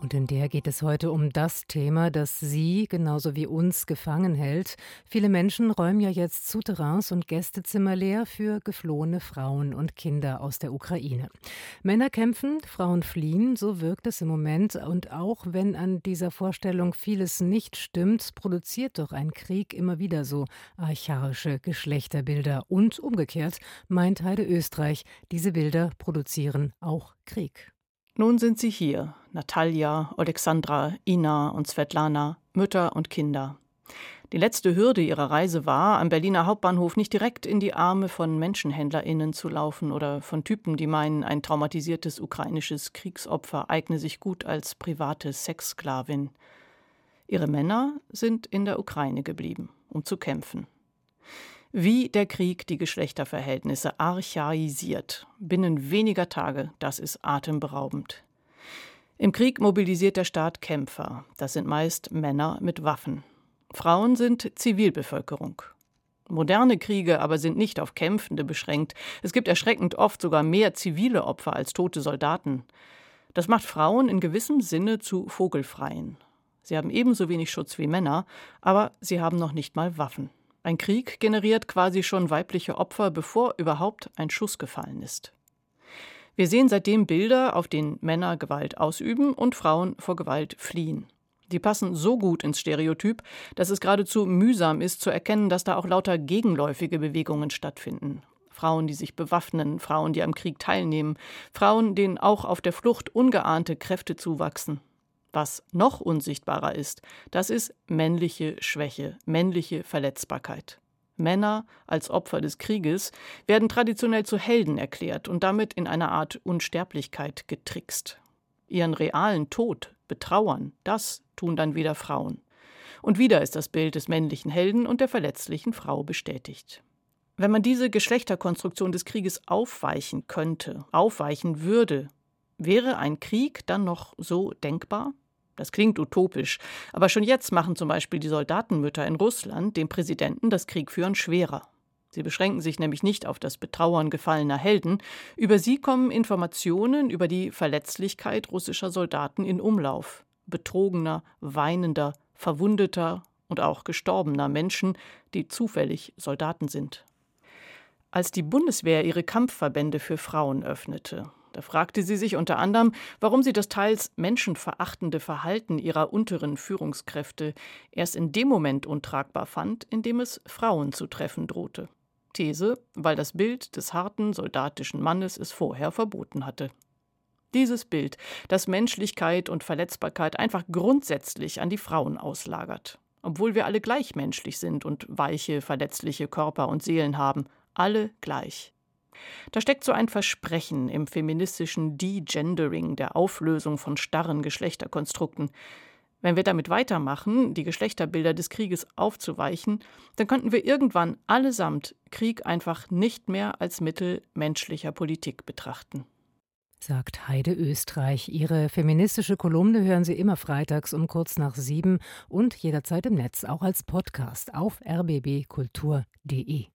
Und in der geht es heute um das Thema, das Sie genauso wie uns gefangen hält. Viele Menschen räumen ja jetzt Souterrains und Gästezimmer leer für geflohene Frauen und Kinder aus der Ukraine. Männer kämpfen, Frauen fliehen, so wirkt es im Moment. Und auch wenn an dieser Vorstellung vieles nicht stimmt, produziert doch ein Krieg immer wieder so archaische Geschlechterbilder. Und umgekehrt meint Heide Österreich, diese Bilder produzieren auch Krieg. Nun sind sie hier, Natalia, Alexandra, Ina und Svetlana, Mütter und Kinder. Die letzte Hürde ihrer Reise war, am Berliner Hauptbahnhof nicht direkt in die Arme von MenschenhändlerInnen zu laufen oder von Typen, die meinen, ein traumatisiertes ukrainisches Kriegsopfer eigne sich gut als private Sexsklavin. Ihre Männer sind in der Ukraine geblieben, um zu kämpfen wie der Krieg die Geschlechterverhältnisse archaisiert. Binnen weniger Tage, das ist atemberaubend. Im Krieg mobilisiert der Staat Kämpfer. Das sind meist Männer mit Waffen. Frauen sind Zivilbevölkerung. Moderne Kriege aber sind nicht auf Kämpfende beschränkt. Es gibt erschreckend oft sogar mehr zivile Opfer als tote Soldaten. Das macht Frauen in gewissem Sinne zu Vogelfreien. Sie haben ebenso wenig Schutz wie Männer, aber sie haben noch nicht mal Waffen. Ein Krieg generiert quasi schon weibliche Opfer, bevor überhaupt ein Schuss gefallen ist. Wir sehen seitdem Bilder, auf denen Männer Gewalt ausüben und Frauen vor Gewalt fliehen. Die passen so gut ins Stereotyp, dass es geradezu mühsam ist zu erkennen, dass da auch lauter gegenläufige Bewegungen stattfinden. Frauen, die sich bewaffnen, Frauen, die am Krieg teilnehmen, Frauen, denen auch auf der Flucht ungeahnte Kräfte zuwachsen. Was noch unsichtbarer ist, das ist männliche Schwäche, männliche Verletzbarkeit. Männer als Opfer des Krieges werden traditionell zu Helden erklärt und damit in einer Art Unsterblichkeit getrickst. Ihren realen Tod betrauern, das tun dann wieder Frauen. Und wieder ist das Bild des männlichen Helden und der verletzlichen Frau bestätigt. Wenn man diese Geschlechterkonstruktion des Krieges aufweichen könnte, aufweichen würde, wäre ein Krieg dann noch so denkbar? Das klingt utopisch, aber schon jetzt machen zum Beispiel die Soldatenmütter in Russland dem Präsidenten das Kriegführen schwerer. Sie beschränken sich nämlich nicht auf das Betrauern gefallener Helden, über sie kommen Informationen über die Verletzlichkeit russischer Soldaten in Umlauf, betrogener, weinender, verwundeter und auch gestorbener Menschen, die zufällig Soldaten sind. Als die Bundeswehr ihre Kampfverbände für Frauen öffnete, da fragte sie sich unter anderem, warum sie das teils menschenverachtende Verhalten ihrer unteren Führungskräfte erst in dem Moment untragbar fand, in dem es Frauen zu treffen drohte. These, weil das Bild des harten soldatischen Mannes es vorher verboten hatte. Dieses Bild, das Menschlichkeit und Verletzbarkeit einfach grundsätzlich an die Frauen auslagert. Obwohl wir alle gleich menschlich sind und weiche, verletzliche Körper und Seelen haben, alle gleich. Da steckt so ein Versprechen im feministischen Degendering, der Auflösung von starren Geschlechterkonstrukten. Wenn wir damit weitermachen, die Geschlechterbilder des Krieges aufzuweichen, dann könnten wir irgendwann allesamt Krieg einfach nicht mehr als Mittel menschlicher Politik betrachten. Sagt Heide Österreich. Ihre feministische Kolumne hören Sie immer freitags um kurz nach sieben und jederzeit im Netz, auch als Podcast auf rbbkultur.de.